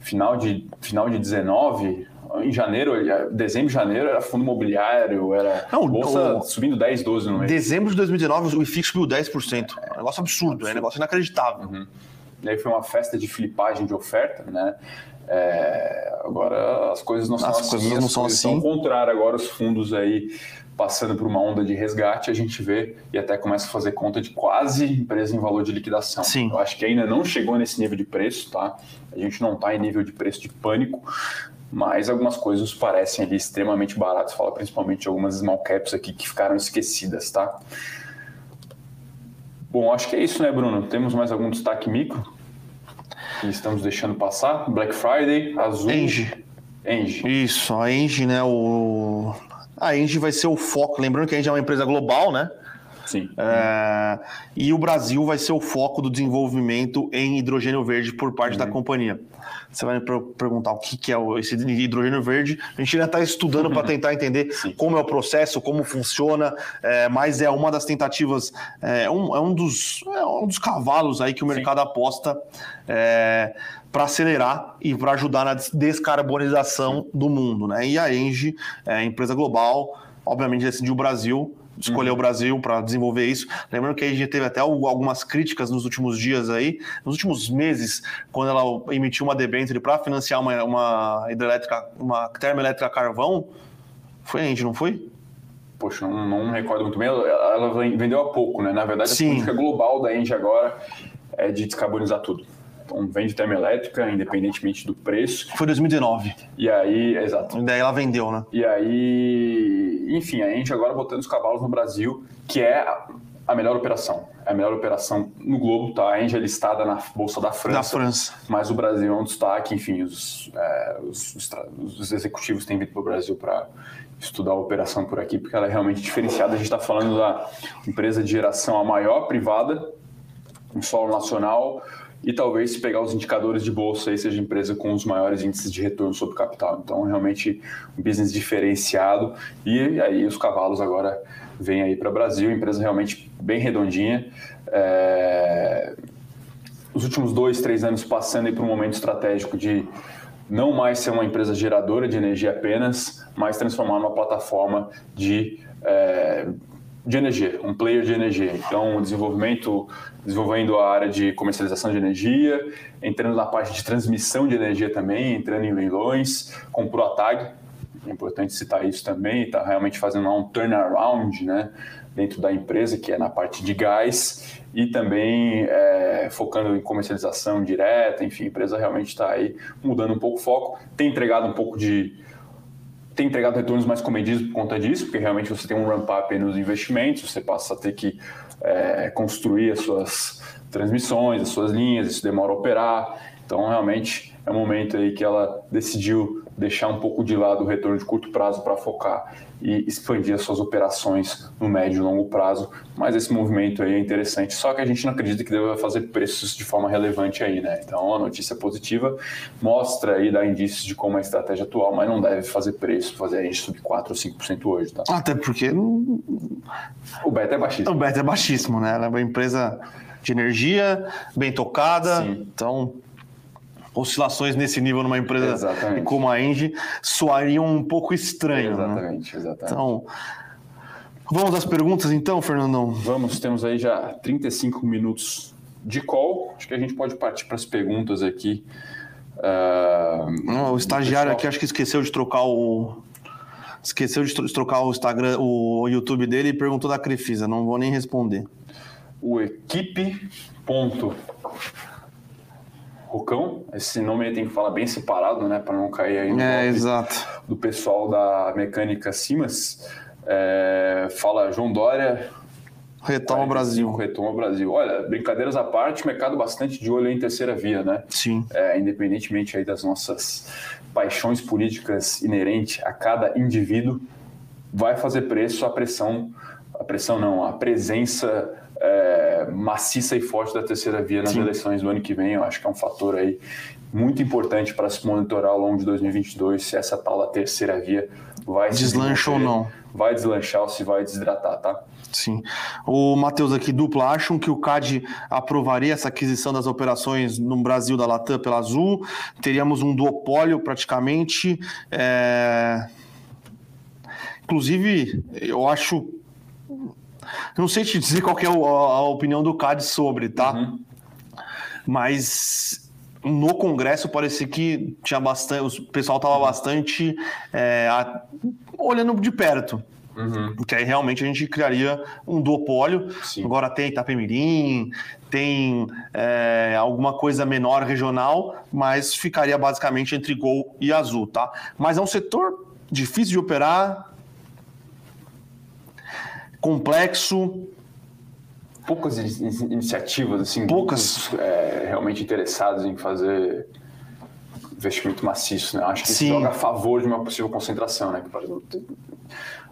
final de final de 19, em janeiro, dezembro, janeiro era fundo imobiliário, era Não, bolsa o, subindo 10, 12 no mês. Dezembro de 2019 o IFIX subiu 10%. É um negócio absurdo, é um negócio inacreditável. Uhum. E aí foi uma festa de flipagem de oferta, né? É, agora as coisas não são as assim. Coisas não são assim. Ao contrário, agora os fundos aí passando por uma onda de resgate, a gente vê e até começa a fazer conta de quase empresa em valor de liquidação. Sim. Eu acho que ainda não chegou nesse nível de preço, tá? A gente não está em nível de preço de pânico, mas algumas coisas parecem ali extremamente baratas. Fala principalmente de algumas small caps aqui que ficaram esquecidas, tá? Bom, acho que é isso, né, Bruno? Temos mais algum destaque micro que estamos deixando passar? Black Friday, Azul. Engie. Engie. Isso, a Engie, né? O... A Engie vai ser o foco. Lembrando que a Engie é uma empresa global, né? Sim. É, e o Brasil vai ser o foco do desenvolvimento em hidrogênio verde por parte da companhia. Você vai me per- perguntar o que, é esse hidrogênio verde. A gente ainda está estudando para tentar [LAUGHS] entender como é o processo, como funciona, é, mas é uma das tentativas, é um, é um dos, é um dos cavalos aí que o mercado aposta para acelerar e para ajudar na des- descarbonização do mundo. Né? E a Engie, é, empresa global, obviamente decidiu o Brasil, escolheu o Brasil para desenvolver isso. Lembrando que a Engie teve até al- algumas críticas nos últimos dias aí, nos últimos meses, quando ela emitiu uma debênture para financiar uma, uma hidrelétrica, uma termoelétrica a carvão. Foi a Engie, não foi? Poxa, não, não me recordo muito bem. Ela, ela ven- vendeu há pouco, né? Na verdade, Sim. a política global da Engie agora é de descarbonizar tudo. Então, vende termoelétrica, independentemente do preço. Foi 2019. E aí, exato. E daí ela vendeu, né? E aí, enfim, a Engie agora botando os cavalos no Brasil, que é a- melhor operação. É a melhor operação no globo, tá? A Engie é listada na Bolsa da França. Da França. Mas o Brasil é um destaque, enfim, os, é, os, os os executivos têm vindo para o Brasil para estudar a operação por aqui, porque ela é realmente diferenciada. A gente está falando da empresa de geração a maior privada em solo nacional e talvez se pegar os indicadores de bolsa aí seja a empresa com os maiores índices de retorno sobre capital. Então, realmente um business diferenciado e aí os cavalos agora vêm aí para o Brasil, empresa realmente bem redondinha. É, os últimos dois, três anos passando aí por um momento estratégico de não mais ser uma empresa geradora de energia apenas, mas transformar numa plataforma de, é, de energia, um player de energia. Então, desenvolvimento, desenvolvendo a área de comercialização de energia, entrando na parte de transmissão de energia também, entrando em leilões, comprou a TAG, é importante citar isso também, está realmente fazendo um turnaround né, dentro da empresa, que é na parte de gás, e também é, focando em comercialização direta, enfim, a empresa realmente está aí mudando um pouco o foco, tem entregado um pouco de. Tem entregado retornos mais comedidos por conta disso, porque realmente você tem um ramp-up nos investimentos, você passa a ter que é, construir as suas transmissões, as suas linhas, isso demora a operar, então realmente é um momento aí que ela decidiu deixar um pouco de lado o retorno de curto prazo para focar e expandir as suas operações no médio e longo prazo. Mas esse movimento aí é interessante, só que a gente não acredita que deva fazer preços de forma relevante aí, né? Então a notícia positiva mostra aí, dá indícios de como é a estratégia atual, mas não deve fazer preço, fazer a gente subir 4 ou 5% hoje, tá? Até porque não- O beta é baixíssimo. o beta é baixíssimo, né? Ela é uma empresa de energia, bem tocada. Sim. Então, oscilações nesse nível numa empresa Exatamente. como a Engie soariam um pouco estranho. né? Exatamente, exatamente. Então, vamos às perguntas então, Fernandão? Vamos, temos aí já 35 minutos de call. Acho que a gente pode partir para as perguntas aqui. Não, o estagiário pessoal. aqui acho que esqueceu de trocar o. Esqueceu de trocar o Instagram, o YouTube dele e perguntou da Crefisa. Não vou nem responder. o equipe ponto Rocão, esse nome aí tem que falar bem separado, né, para não cair aí no É, exato. do pessoal da mecânica Simas. É, fala João Dória, Retoma o Brasil. retoma o Brasil. Olha, brincadeiras à parte, mercado bastante de olho em terceira via, né? Sim. É, independentemente aí das nossas paixões políticas inerentes a cada indivíduo, vai fazer preço a pressão, a pressão não, a presença é, maciça e forte da terceira via nas Sim. eleições do ano que vem. Eu acho que é um fator aí muito importante para se monitorar ao longo de 2022 se essa tal da terceira via vai se Deslancha ou não. Vai deslanchar ou se vai desidratar, tá? Sim. O Matheus aqui, dupla, acham que o CAD aprovaria essa aquisição das operações no Brasil da Latam pela Azul? Teríamos um duopólio praticamente. é, Inclusive, eu acho. Não sei te dizer qual é a opinião do CAD sobre, tá? Uhum. Mas no Congresso parecia que tinha bastante. O pessoal estava bastante é, a- olhando de perto. Uhum. Que aí realmente a gente criaria um duopólio. Sim. Agora tem Itapemirim, tem é, alguma coisa menor regional, mas ficaria basicamente entre Gol e Azul, tá? Mas é um setor difícil de operar, complexo, poucas in- in- iniciativas, assim, Poucas. é, realmente interessados em fazer investimento maciço, né? Acho que Sim. isso joga a favor de uma possível concentração, né? Que, por exemplo,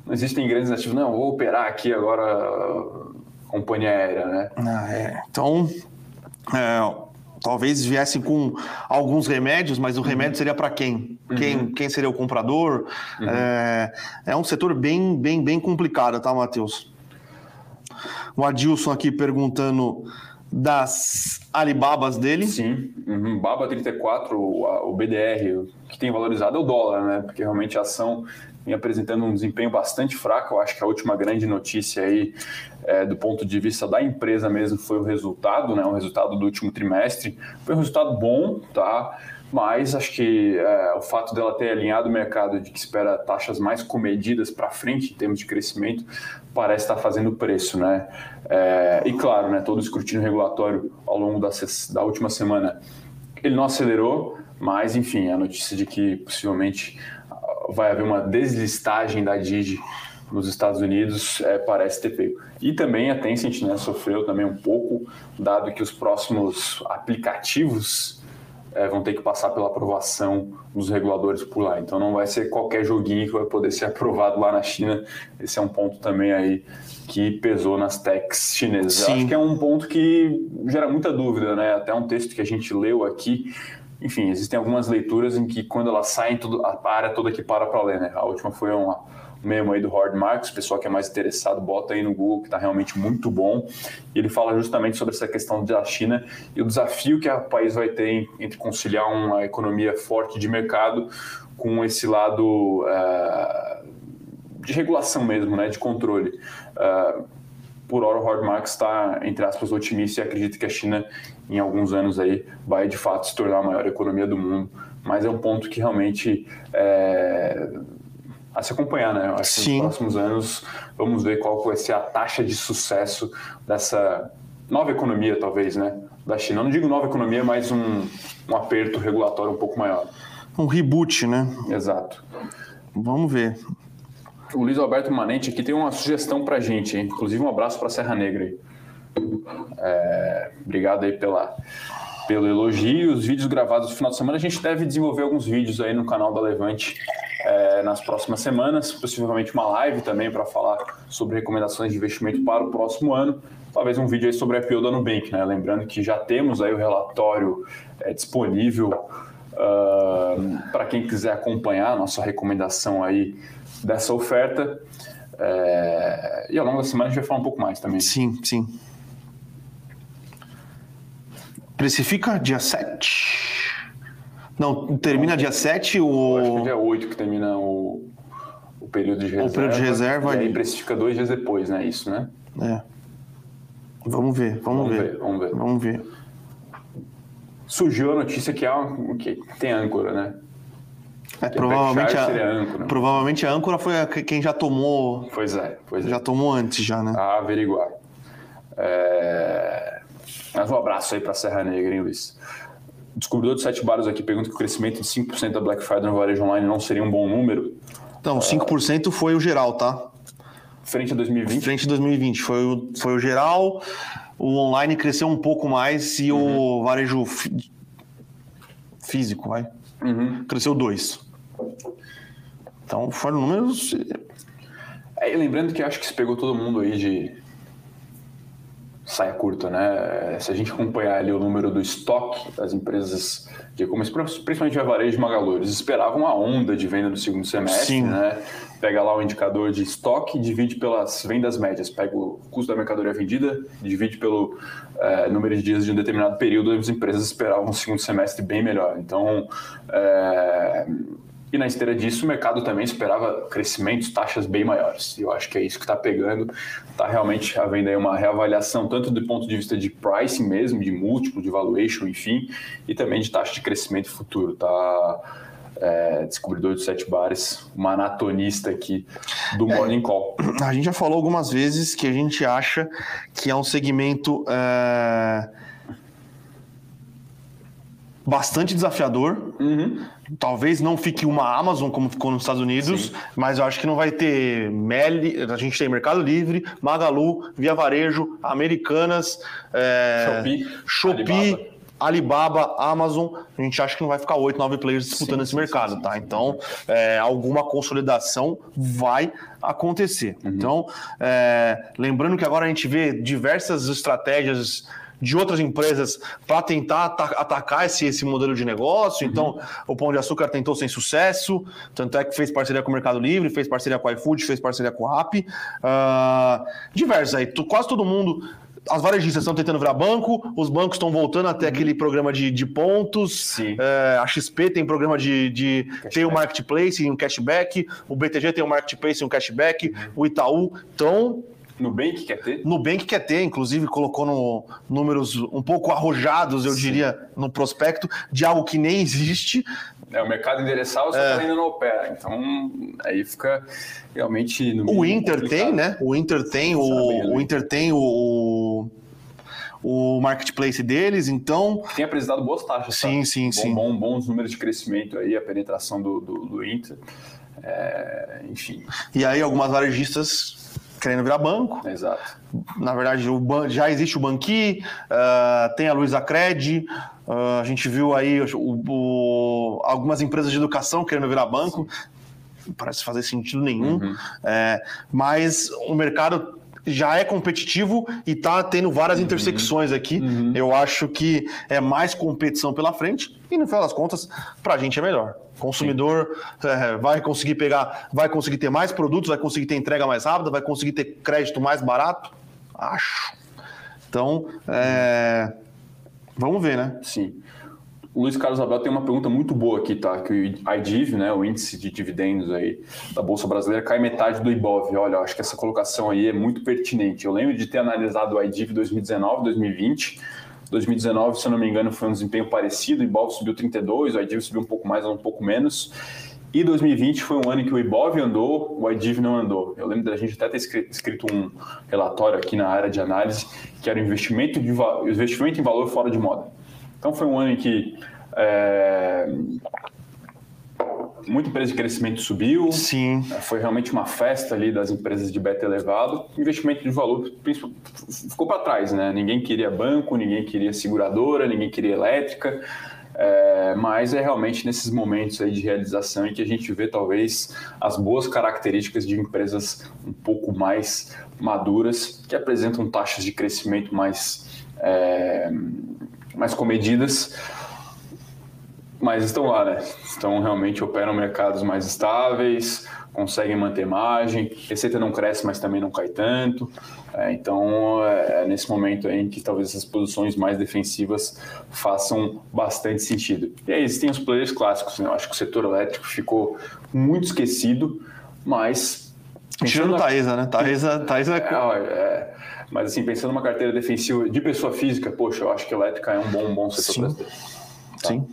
não existem grandes iniciativas, não, vou operar aqui agora companhia aérea, né? Ah, é. Então, é, talvez viessem com alguns remédios, mas o remédio seria para quem? quem? Quem seria o comprador? É, é um setor bem, bem, bem complicado, tá, Matheus? O Adilson aqui perguntando das Alibabas dele. Sim, uhum. Baba 34, o, BDR, que tem valorizado é o dólar, né? Porque realmente a ação vem apresentando um desempenho bastante fraco. Eu acho que a última grande notícia aí, é, do ponto de vista da empresa mesmo, foi o resultado, né? O resultado do último trimestre. Foi um resultado bom, tá? Mas acho que é, o fato dela ter alinhado o mercado de que espera taxas mais comedidas para frente em termos de crescimento parece estar fazendo preço, né? É, e claro, né, todo o escrutínio regulatório ao longo da, da última semana ele não acelerou, mas enfim, a notícia de que possivelmente vai haver uma deslistagem da Didi nos Estados Unidos é, parece ter pego. E também a Tencent né, sofreu também um pouco, dado que os próximos aplicativos é, vão ter que passar pela aprovação dos reguladores por lá. Então não vai ser qualquer joguinho que vai poder ser [LAUGHS] aprovado lá na China. Esse é um ponto também aí que pesou nas techs chinesas. Acho que é um ponto que gera muita dúvida, né? Até um texto que a gente leu aqui. Enfim, existem algumas leituras em que quando elas saem, tudo, a área toda que para para ler, né? A última foi uma, um memo aí do Howard Marks, o pessoal que é mais interessado, bota aí no Google, que está realmente muito bom. E ele fala justamente sobre essa questão da China e o desafio que o país vai ter entre conciliar uma economia forte de mercado com esse lado eh, de regulação mesmo, né? De controle. Eh, por hora o Howard Marks está, entre aspas, otimista e acredita que a China, em alguns anos aí, vai de fato se tornar a maior economia do mundo. Mas é um ponto que realmente é a se acompanhar, né? Eu acho que Sim. nos próximos anos vamos ver qual vai ser a taxa de sucesso dessa nova economia, talvez, né? Da China. Eu não digo nova economia, mas um, um aperto regulatório um pouco maior. Um reboot, né? Exato. Vamos ver. O Luiz Alberto Manente aqui tem uma sugestão pra gente, hein? inclusive um abraço para Serra Negra. É, obrigado aí pela, pelo elogio. Os vídeos gravados no final de semana, a gente deve desenvolver alguns vídeos aí no canal da Levante é, nas próximas semanas, possivelmente uma live também para falar sobre recomendações de investimento para o próximo ano. Talvez um vídeo aí sobre a IPO da Nubank, né? Lembrando que já temos aí o relatório é, disponível para quem quiser acompanhar a nossa recomendação aí dessa oferta. É, e ao longo da semana a gente vai falar um pouco mais também. Sim, sim. Precifica dia 7. Não, termina dia 7 Eu acho que é o. dia 8 que termina o, o período de reserva. período de reserva E aí precifica dois dias depois, né? Isso, né? É. Vamos ver, vamos, Vamos ver. ver, vamos ver. Vamos ver. Surgiu a notícia que, há que tem âncora, né? É, provavelmente, a, seria âncora. provavelmente a âncora foi a que- quem já tomou. Pois é, pois é. Já tomou antes, já, né? a averiguar. É... Mas um abraço aí para Serra Negra, hein, Luiz? Descobridor de sete bares aqui pergunta que o crescimento de 5% da Black Friday no varejo online não seria um bom número Então, 5% foi o geral, tá? frente a 2020. Frente a 2020. Foi o, foi o geral. O online cresceu um pouco mais e o varejo fí- físico, vai. Uhum. Cresceu 2. Então foram números. É, e lembrando que acho que isso pegou todo mundo aí de saia curta, né? Se a gente acompanhar ali o número do estoque das empresas de e-commerce, principalmente a varejo e Magalu, eles esperavam uma onda de venda no segundo semestre, Sim. né? Pega lá o indicador de estoque, divide pelas vendas médias, pega o custo da mercadoria vendida, divide pelo eh, número de dias de um determinado período, as empresas esperavam um segundo semestre bem melhor. Então, eh, e na esteira disso, o mercado também esperava crescimentos, taxas bem maiores. E eu acho que é isso que está pegando. Está realmente havendo aí uma reavaliação, tanto do ponto de vista de pricing mesmo, de múltiplo, de valuation, enfim, e também de taxa de crescimento futuro. Tá? É, descobridor de sete bares, maratonista aqui do Morning Call. A gente já falou algumas vezes que a gente acha que é um segmento é, bastante desafiador. Uhum. Talvez não fique uma Amazon como ficou nos Estados Unidos, Sim. mas eu acho que não vai ter Meli, a gente tem Mercado Livre, Magalu, Via Varejo, Americanas, é, Shopee, Shopee, Alibaba. Alibaba, Amazon, a gente acha que não vai ficar oito, nove players disputando sim, esse sim, mercado, tá? Então, é, alguma consolidação vai acontecer. Uhum. Então, é, lembrando que agora a gente vê diversas estratégias de outras empresas para tentar atacar esse, esse modelo de negócio. Uhum. Então, o Pão de Açúcar tentou sem sucesso, tanto é que fez parceria com o Mercado Livre, fez parceria com o iFood, fez parceria com o Rappi. Uh, diversos aí, quase todo mundo as varejistas estão tentando virar banco, os bancos estão voltando até uhum. aquele programa de, de pontos. É, a XP tem programa de, de tem um marketplace e um cashback, o BTG tem um marketplace e um cashback, uhum. o Itaú. Então, Nubank quer ter? Nubank quer ter, inclusive colocou no, números um pouco arrojados, eu Sim. diria, no prospecto, de algo que nem existe. É, o mercado endereçável só é. ainda não opera. Então, aí fica realmente. o Inter complicado. tem, né? O Inter tem, o, o né? Inter tem o, o marketplace deles, então. Tem apresentado boas taxas. Sim, tá? sim, bom, sim. Bom, bons números de crescimento aí, a penetração do, do, do Inter. É, enfim. E aí, algumas varejistas querendo virar banco. Exato. Na verdade, ban... já existe o Banqui, uh, tem a Luiza Cred, uh, a gente viu aí o, o, algumas empresas de educação querendo virar banco. Sim. Parece fazer sentido nenhum. Uhum. É, mas o mercado já é competitivo e está tendo várias uhum. intersecções aqui. Uhum. Eu acho que é mais competição pela frente e, no final das contas, para a gente é melhor. Consumidor é, vai conseguir pegar, vai conseguir ter mais produtos, vai conseguir ter entrega mais rápida, vai conseguir ter crédito mais barato. Acho. Então, é, vamos ver, né? Sim. Luiz Carlos Abel tem uma pergunta muito boa aqui, tá? Que o IDIV, né, o índice de dividendos aí da Bolsa Brasileira, cai metade do IBOV. Olha, acho que essa colocação aí é muito pertinente. Eu lembro de ter analisado o IDIV 2019, 2020. 2019, se eu não me engano, foi um desempenho parecido. O IBOV subiu 32, o IDIV subiu um pouco mais ou um pouco menos. E 2020 foi um ano em que o IBOV andou, o IDIV não andou. Eu lembro da gente até ter escrito um relatório aqui na área de análise, que era o investimento, de, investimento em valor fora de moda. Então foi um ano em que é, muita empresa de crescimento subiu. Sim. Foi realmente uma festa ali das empresas de beta elevado. Investimento de valor ficou para trás, né? Ninguém queria banco, ninguém queria seguradora, ninguém queria elétrica. É, mas é realmente nesses momentos aí de realização em que a gente vê talvez as boas características de empresas um pouco mais maduras, que apresentam taxas de crescimento mais é, mais comedidas, mas estão lá, né? Estão realmente operam mercados mais estáveis, conseguem manter margem, receita não cresce, mas também não cai tanto. É, então, é, é nesse momento aí em que talvez essas posições mais defensivas façam bastante sentido. E aí existem os players clássicos, né? Eu acho que o setor elétrico ficou muito esquecido, mas... Tirando Taesa, né? Taesa, Taesa é... é mas assim, pensando numa carteira defensiva de pessoa física, poxa, eu acho que a elétrica é um bom, um bom setor Sim. Tá? Sim.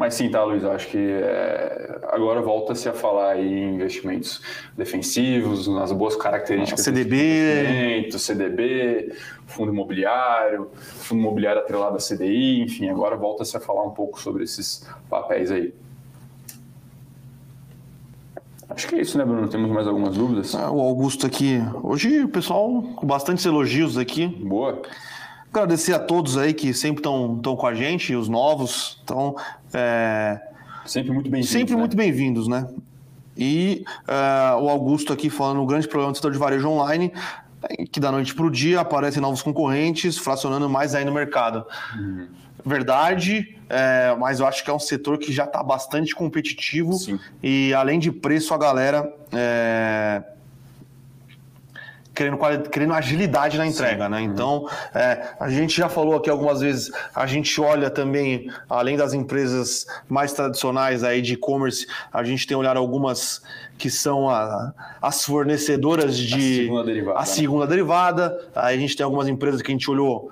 Mas sim, tá, Luiz, eu acho que é, agora volta-se a falar em investimentos defensivos, nas boas características. CDB. CDB, fundo imobiliário, fundo imobiliário atrelado a CDI, enfim, agora volta-se a falar um pouco sobre esses papéis aí. Acho que é isso, né, Bruno? Temos mais algumas dúvidas? Ah, o Augusto aqui. Hoje o pessoal com bastantes elogios aqui. Boa. Agradecer a todos aí que sempre estão com a gente, os novos. Então, é... Sempre muito bem-vindos. Sempre né? muito bem-vindos, né? E é, o Augusto aqui falando o grande problema do setor de varejo online, é que da noite para o dia aparecem novos concorrentes, fracionando mais aí no mercado. Uhum verdade, é, mas eu acho que é um setor que já está bastante competitivo Sim. e além de preço, a galera é, querendo, querendo agilidade na entrega, Sim. né? Então, é, a gente já falou aqui algumas vezes, a gente olha também, além das empresas mais tradicionais aí de e-commerce, a gente tem olhado algumas que são a, as fornecedoras de... A segunda derivada. A né? segunda derivada. Aí a gente tem algumas empresas que a gente olhou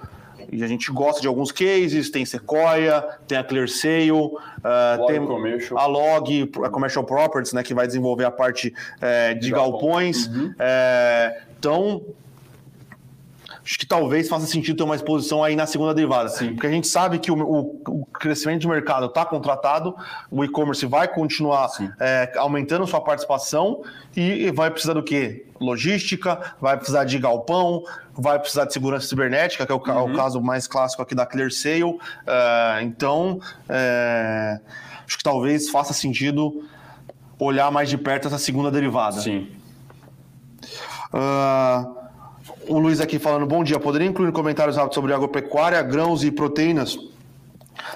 e a gente gosta de alguns cases, tem Sequoia, tem a ClearSale, uh, tem commercial. a Log, a Commercial Properties, né, que vai desenvolver a parte é, de galpões. Uhum. É, então, acho que talvez faça sentido ter uma exposição aí na segunda derivada. Sim. Porque a gente sabe que o, o, o crescimento de mercado está contratado, o e-commerce vai continuar é, aumentando sua participação e, vai precisar do quê? Logística, vai precisar de galpão, vai precisar de segurança cibernética, que é o, uhum. o caso mais clássico aqui da ClearSale. Uh, então, é, acho que talvez faça sentido olhar mais de perto essa segunda derivada. Sim. Uh, o Luiz aqui falando, bom dia, poderia incluir comentários rápidos sobre agropecuária, grãos e proteínas?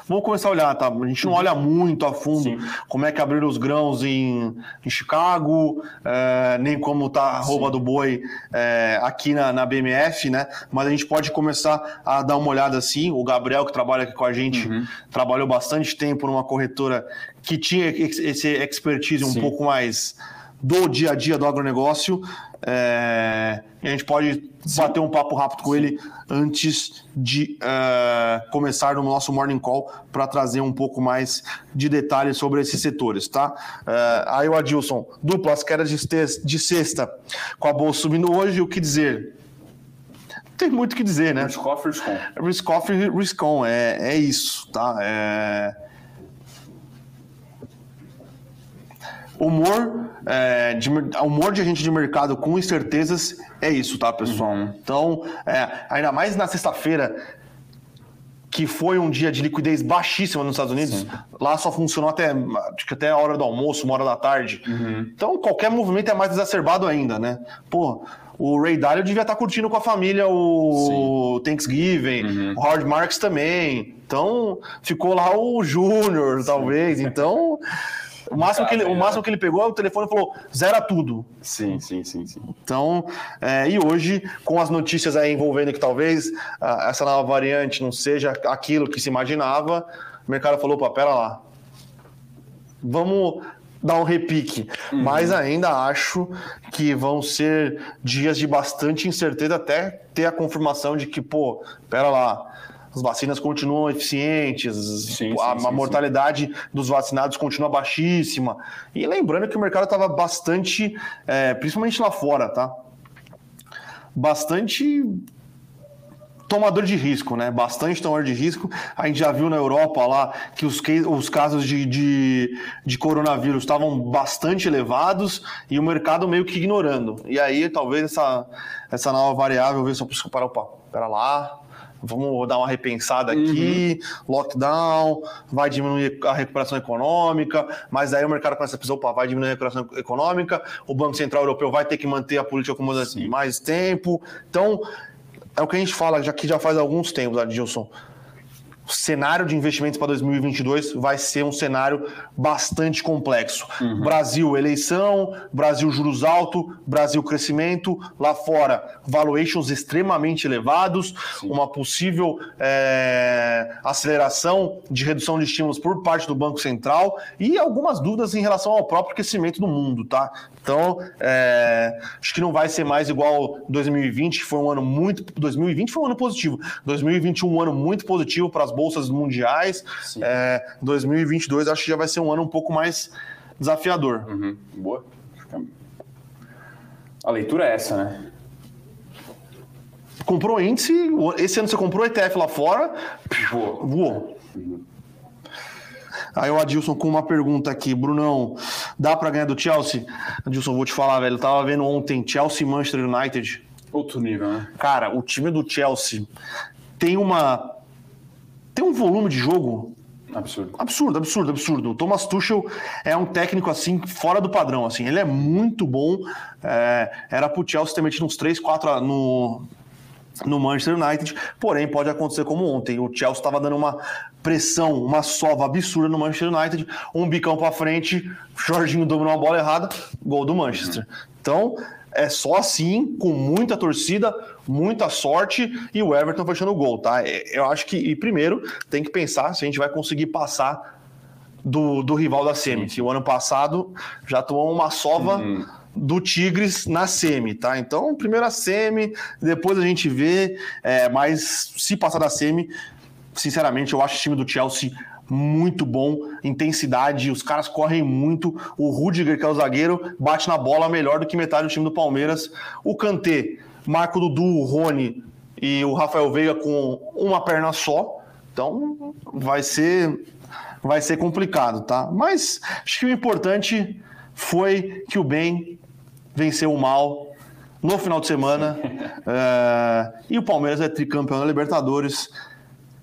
Vamos começar a olhar, tá? A gente não olha muito a fundo Sim. como é que abriram os grãos em, em Chicago, é, nem como tá a roupa Sim. do boi é, aqui na, na, BMF, né? Mas a gente pode começar a dar uma olhada assim. O Gabriel, que trabalha aqui com a gente, uhum. trabalhou bastante tempo numa corretora que tinha esse expertise um pouco mais do dia a dia do agronegócio. É, e a gente pode Sim. bater um papo rápido com ele antes de uh, começar no nosso Morning Call para trazer um pouco mais de detalhes sobre esses setores, tá? Uh, aí o Adilson, duplas quedas de, de sexta com a bolsa subindo hoje, o que dizer? tem muito o que dizer, né? Risk off, risk on. Risk off, risk on, é, é isso, tá? É... Humor, é, de, humor de agente de mercado com incertezas é isso, tá, pessoal? Uhum. Então, é, ainda mais na sexta-feira, que foi um dia de liquidez baixíssima nos Estados Unidos, Sim. lá só funcionou até, acho que até a hora do almoço, uma hora da tarde. Uhum. Então, qualquer movimento é mais exacerbado ainda, né? Pô, o Ray Dalio devia estar curtindo com a família o Sim. Thanksgiving, uhum. o Howard Marks também. Então, ficou lá o Júnior, talvez. Então, o máximo, que ele, o máximo que ele pegou, o telefone falou, zera tudo. Sim, sim, sim, sim. Então, é, e hoje, com as notícias aí envolvendo que talvez uh, essa nova variante não seja aquilo que se imaginava, o mercado falou, pô, pera lá. Vamos dar um repique. Uhum. Mas ainda acho que vão ser dias de bastante incerteza até ter a confirmação de que, pô, pera lá, as vacinas continuam eficientes, sim, a, sim, a, mortalidade sim. dos vacinados continua baixíssima. E lembrando que o mercado estava bastante, é, principalmente lá fora, tá? Bastante tomador de risco, né? Bastante tomador de risco. A gente já viu na Europa lá que os, os casos de, de, de coronavírus estavam bastante elevados e o mercado meio que ignorando. E aí, talvez essa, essa nova variável, ver se eu preciso parar, opa, pera lá, vamos dar uma repensada aqui, uhum. lockdown, vai diminuir a recuperação econômica, mas aí o mercado começa a pensar, opa, vai diminuir a recuperação econômica, o Banco Central Europeu vai ter que manter a política acomodante mais tempo. Então, é o que a gente fala já que já faz alguns tempos, Adilson o cenário de investimentos para 2022 vai ser um cenário bastante complexo. Uhum. Brasil, eleição, Brasil, juros alto, Brasil, crescimento, lá fora, valuations extremamente elevados, Sim. uma possível é, aceleração de redução de estímulos por parte do Banco Central e algumas dúvidas em relação ao próprio crescimento do mundo, tá? Então, é, acho que não vai ser mais igual 2020, que foi um ano muito. 2020 foi um ano positivo. 2021, um ano muito positivo para as bolsas mundiais. É, 2022, acho que já vai ser um ano um pouco mais desafiador. Uhum. Boa. A leitura é essa, né? Comprou índice, esse ano você comprou ETF lá fora, voou. voou. Uhum. Aí o Adilson com uma pergunta aqui, Brunão, dá para ganhar do Chelsea? Adilson, vou te falar, velho, eu tava vendo ontem Chelsea Manchester United. Outro nível, né? Cara, o time do Chelsea tem uma tem um volume de jogo Absurdo. Absurdo, absurdo, absurdo. O Thomas Tuchel é um técnico assim fora do padrão, assim. Ele é muito bom. É, era pro Chelsea ter metido uns 3, 4 no, no Manchester United, porém pode acontecer como ontem. O Chelsea estava dando uma pressão, uma sova absurda no Manchester United, um bicão para frente, Jorginho dominou a bola errada, gol do Manchester. Então, é só assim, com muita torcida, muita sorte e o Everton fechando o gol, tá? É, eu acho que, e primeiro, tem que pensar se a gente vai conseguir passar do, do rival da Semi. Que o ano passado já tomou uma sova. Uhum do Tigres na semi, tá? Então, primeiro a semi, depois a gente vê, é, mas se passar da semi, sinceramente, eu acho o time do Chelsea muito bom, intensidade, os caras correm muito. O Rudiger, que é o zagueiro, bate na bola melhor do que metade do time do Palmeiras. O Kanté, Marco Dudu, o Rony e o Rafael Veiga com uma perna só. Então vai ser vai ser complicado, tá? Mas acho que o importante foi que o bem venceu o mal no final de semana. é, [LAUGHS] e o Palmeiras é tricampeão da Libertadores.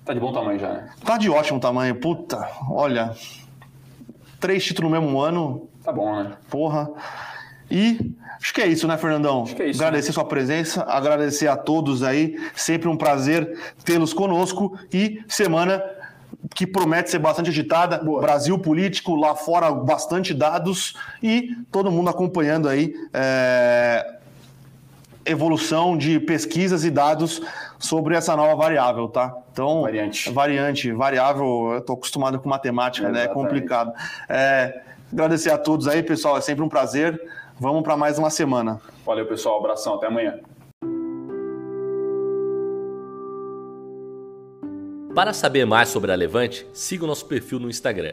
Tá de bom tamanho já, né? Tá de ótimo tamanho. Puta, olha. Três títulos no mesmo ano. Tá bom, né? Porra. E acho que é isso, né, Fernandão? Acho que é isso. Agradecer né? sua presença, agradecer a todos aí. Sempre um prazer tê-los conosco. E semana que promete ser bastante agitada. Boa. Brasil político, lá fora bastante dados e todo mundo acompanhando aí é, evolução de pesquisas e dados sobre essa nova variável, tá? Então, Variante. variante, variável, eu tô acostumado com matemática, né? É Exatamente. complicado. É, agradecer a todos aí, pessoal, é sempre um prazer. Vamos para mais uma semana. Valeu, pessoal. Abração. Até amanhã. Para saber mais sobre a Levante, siga o nosso perfil no Instagram,